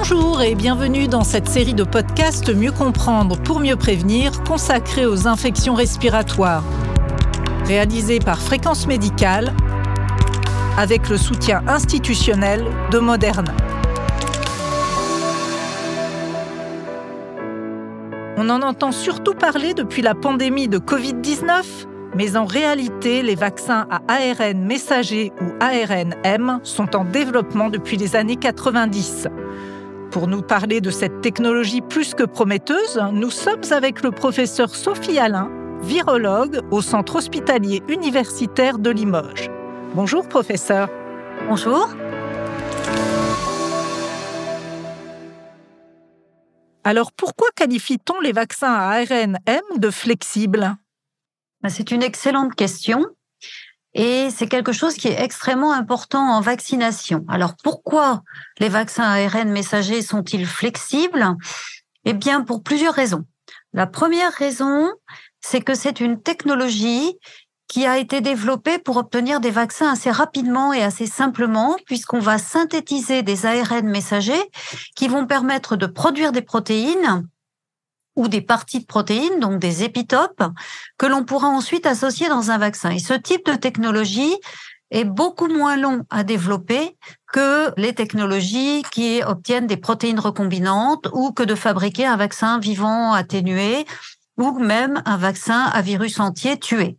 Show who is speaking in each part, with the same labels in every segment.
Speaker 1: Bonjour et bienvenue dans cette série de podcasts Mieux comprendre pour mieux prévenir consacrée aux infections respiratoires. Réalisée par Fréquence Médicale avec le soutien institutionnel de Moderna. On en entend surtout parler depuis la pandémie de Covid-19, mais en réalité, les vaccins à ARN messager ou ARN-M sont en développement depuis les années 90. Pour nous parler de cette technologie plus que prometteuse, nous sommes avec le professeur Sophie Alain, virologue au Centre hospitalier universitaire de Limoges. Bonjour professeur.
Speaker 2: Bonjour.
Speaker 1: Alors pourquoi qualifie-t-on les vaccins à ARN-M de flexibles?
Speaker 2: Ben, C'est une excellente question. Et c'est quelque chose qui est extrêmement important en vaccination. Alors pourquoi les vaccins ARN messagers sont-ils flexibles? Eh bien, pour plusieurs raisons. La première raison, c'est que c'est une technologie qui a été développée pour obtenir des vaccins assez rapidement et assez simplement, puisqu'on va synthétiser des ARN messagers qui vont permettre de produire des protéines ou des parties de protéines, donc des épitopes, que l'on pourra ensuite associer dans un vaccin. Et ce type de technologie est beaucoup moins long à développer que les technologies qui obtiennent des protéines recombinantes ou que de fabriquer un vaccin vivant atténué ou même un vaccin à virus entier tué.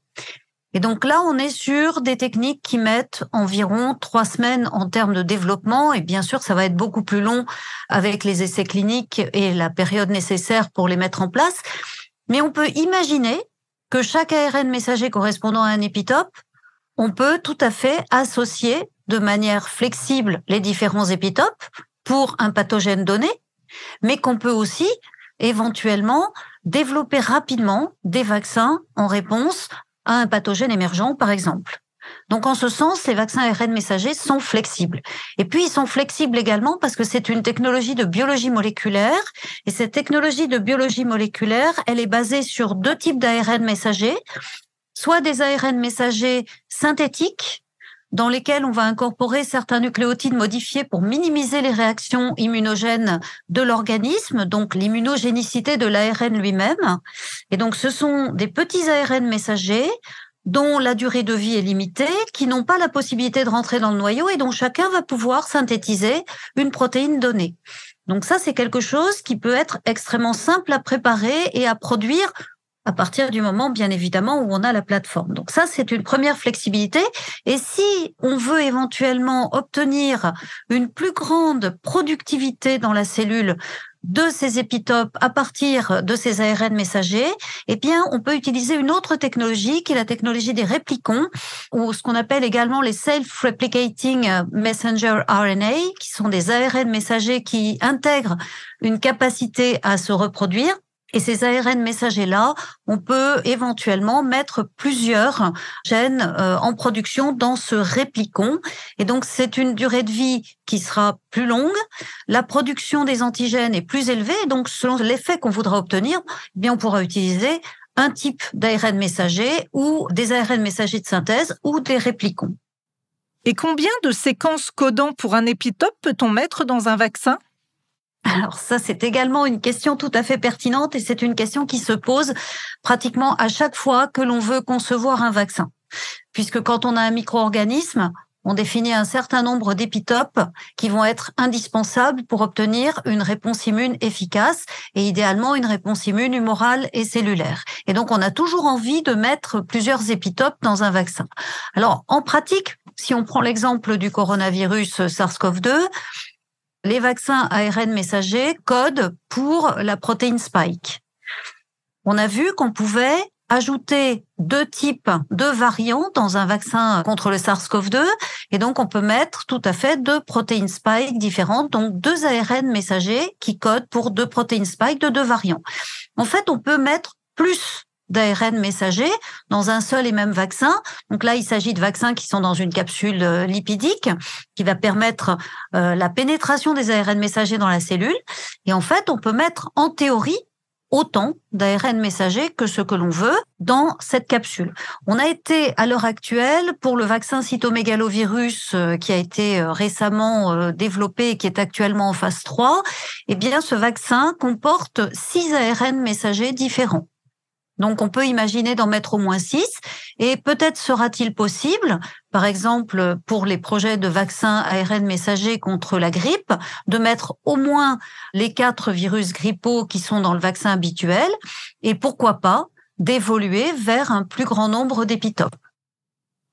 Speaker 2: Et donc là, on est sur des techniques qui mettent environ trois semaines en termes de développement. Et bien sûr, ça va être beaucoup plus long avec les essais cliniques et la période nécessaire pour les mettre en place. Mais on peut imaginer que chaque ARN messager correspondant à un épitope, on peut tout à fait associer de manière flexible les différents épitopes pour un pathogène donné, mais qu'on peut aussi éventuellement développer rapidement des vaccins en réponse à un pathogène émergent, par exemple. Donc, en ce sens, les vaccins ARN messagers sont flexibles. Et puis, ils sont flexibles également parce que c'est une technologie de biologie moléculaire. Et cette technologie de biologie moléculaire, elle est basée sur deux types d'ARN messagers, soit des ARN messagers synthétiques, dans lesquels on va incorporer certains nucléotides modifiés pour minimiser les réactions immunogènes de l'organisme, donc l'immunogénicité de l'ARN lui-même. Et donc ce sont des petits ARN messagers dont la durée de vie est limitée, qui n'ont pas la possibilité de rentrer dans le noyau et dont chacun va pouvoir synthétiser une protéine donnée. Donc ça, c'est quelque chose qui peut être extrêmement simple à préparer et à produire à partir du moment, bien évidemment, où on a la plateforme. Donc ça, c'est une première flexibilité. Et si on veut éventuellement obtenir une plus grande productivité dans la cellule de ces épitopes à partir de ces ARN messagers, eh bien, on peut utiliser une autre technologie qui est la technologie des réplicons ou ce qu'on appelle également les self-replicating messenger RNA, qui sont des ARN messagers qui intègrent une capacité à se reproduire et ces ARN messagers-là, on peut éventuellement mettre plusieurs gènes euh, en production dans ce réplicon. Et donc, c'est une durée de vie qui sera plus longue. La production des antigènes est plus élevée. Donc, selon l'effet qu'on voudra obtenir, eh bien, on pourra utiliser un type d'ARN messager ou des ARN messagers de synthèse ou des réplicons.
Speaker 1: Et combien de séquences codant pour un épitope peut-on mettre dans un vaccin?
Speaker 2: Alors ça, c'est également une question tout à fait pertinente et c'est une question qui se pose pratiquement à chaque fois que l'on veut concevoir un vaccin. Puisque quand on a un micro-organisme, on définit un certain nombre d'épitopes qui vont être indispensables pour obtenir une réponse immune efficace et idéalement une réponse immune humorale et cellulaire. Et donc, on a toujours envie de mettre plusieurs épitopes dans un vaccin. Alors, en pratique, si on prend l'exemple du coronavirus SARS-CoV-2, les vaccins ARN messagers codent pour la protéine spike. On a vu qu'on pouvait ajouter deux types de variants dans un vaccin contre le SARS-CoV-2 et donc on peut mettre tout à fait deux protéines spike différentes, donc deux ARN messagers qui codent pour deux protéines spike de deux variants. En fait, on peut mettre plus d'ARN messager dans un seul et même vaccin. Donc là, il s'agit de vaccins qui sont dans une capsule euh, lipidique qui va permettre euh, la pénétration des ARN messagers dans la cellule. Et en fait, on peut mettre en théorie autant d'ARN messager que ce que l'on veut dans cette capsule. On a été à l'heure actuelle pour le vaccin cytomégalovirus euh, qui a été récemment développé et qui est actuellement en phase 3, eh bien ce vaccin comporte six ARN messagers différents. Donc on peut imaginer d'en mettre au moins six. Et peut-être sera-t-il possible, par exemple pour les projets de vaccins ARN messagers contre la grippe, de mettre au moins les quatre virus grippaux qui sont dans le vaccin habituel, et pourquoi pas d'évoluer vers un plus grand nombre d'épitopes.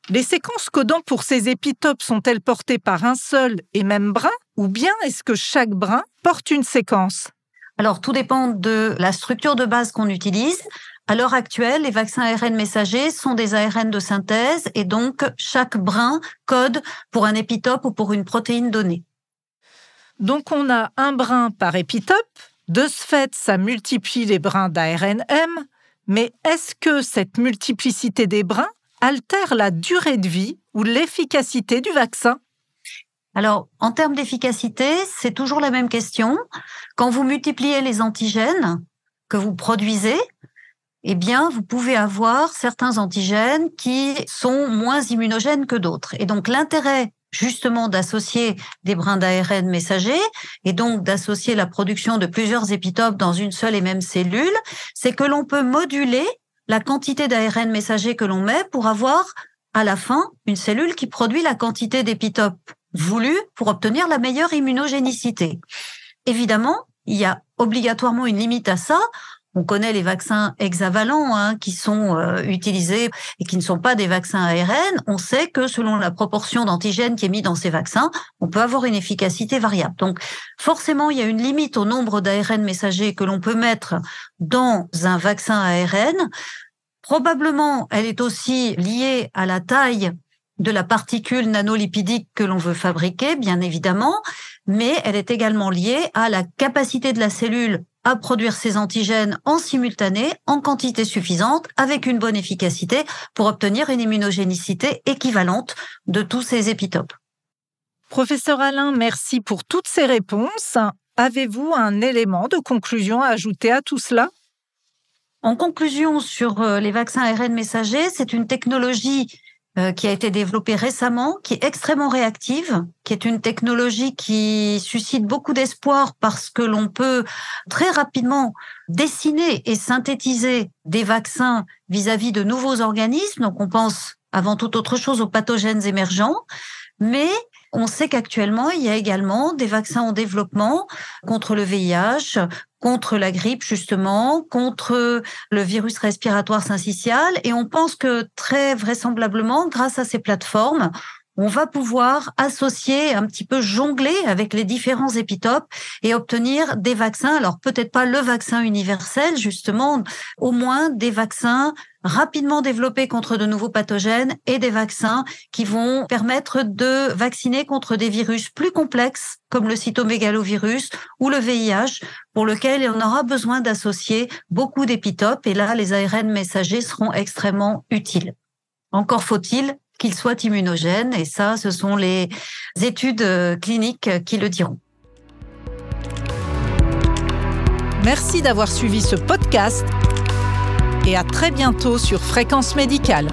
Speaker 1: Les séquences codant pour ces épitopes sont-elles portées par un seul et même brin, ou bien est-ce que chaque brin porte une séquence?
Speaker 2: Alors, tout dépend de la structure de base qu'on utilise. À l'heure actuelle, les vaccins ARN messagers sont des ARN de synthèse et donc chaque brin code pour un épitope ou pour une protéine donnée.
Speaker 1: Donc on a un brin par épitope. De ce fait, ça multiplie les brins d'ARNM. Mais est-ce que cette multiplicité des brins altère la durée de vie ou l'efficacité du vaccin?
Speaker 2: Alors, en termes d'efficacité, c'est toujours la même question. Quand vous multipliez les antigènes que vous produisez, eh bien, vous pouvez avoir certains antigènes qui sont moins immunogènes que d'autres. Et donc, l'intérêt justement d'associer des brins d'ARN messagers et donc d'associer la production de plusieurs épitopes dans une seule et même cellule, c'est que l'on peut moduler la quantité d'ARN messager que l'on met pour avoir à la fin une cellule qui produit la quantité d'épitopes voulue pour obtenir la meilleure immunogénicité. Évidemment, il y a obligatoirement une limite à ça. On connaît les vaccins hexavalents hein, qui sont euh, utilisés et qui ne sont pas des vaccins ARN. On sait que selon la proportion d'antigènes qui est mis dans ces vaccins, on peut avoir une efficacité variable. Donc forcément, il y a une limite au nombre d'ARN messagers que l'on peut mettre dans un vaccin ARN. Probablement, elle est aussi liée à la taille de la particule nanolipidique que l'on veut fabriquer, bien évidemment, mais elle est également liée à la capacité de la cellule à produire ces antigènes en simultané, en quantité suffisante, avec une bonne efficacité pour obtenir une immunogénicité équivalente de tous ces épitopes.
Speaker 1: Professeur Alain, merci pour toutes ces réponses. Avez-vous un élément de conclusion à ajouter à tout cela?
Speaker 2: En conclusion sur euh, les vaccins ARN messagers, c'est une technologie euh, qui a été développée récemment, qui est extrêmement réactive, qui est une technologie qui suscite beaucoup d'espoir parce que l'on peut très rapidement dessiner et synthétiser des vaccins vis-à-vis de nouveaux organismes. Donc on pense avant toute autre chose aux pathogènes émergents, mais on sait qu'actuellement, il y a également des vaccins en développement contre le VIH, contre la grippe justement, contre le virus respiratoire syncytial. Et on pense que très vraisemblablement, grâce à ces plateformes, on va pouvoir associer, un petit peu jongler avec les différents épitopes et obtenir des vaccins. Alors peut-être pas le vaccin universel, justement, au moins des vaccins rapidement développés contre de nouveaux pathogènes et des vaccins qui vont permettre de vacciner contre des virus plus complexes comme le cytomégalovirus ou le VIH pour lequel on aura besoin d'associer beaucoup d'épitopes et là les ARN messagers seront extrêmement utiles. Encore faut-il qu'il soit immunogène. Et ça, ce sont les études euh, cliniques qui le diront.
Speaker 1: Merci d'avoir suivi ce podcast et à très bientôt sur Fréquence Médicale.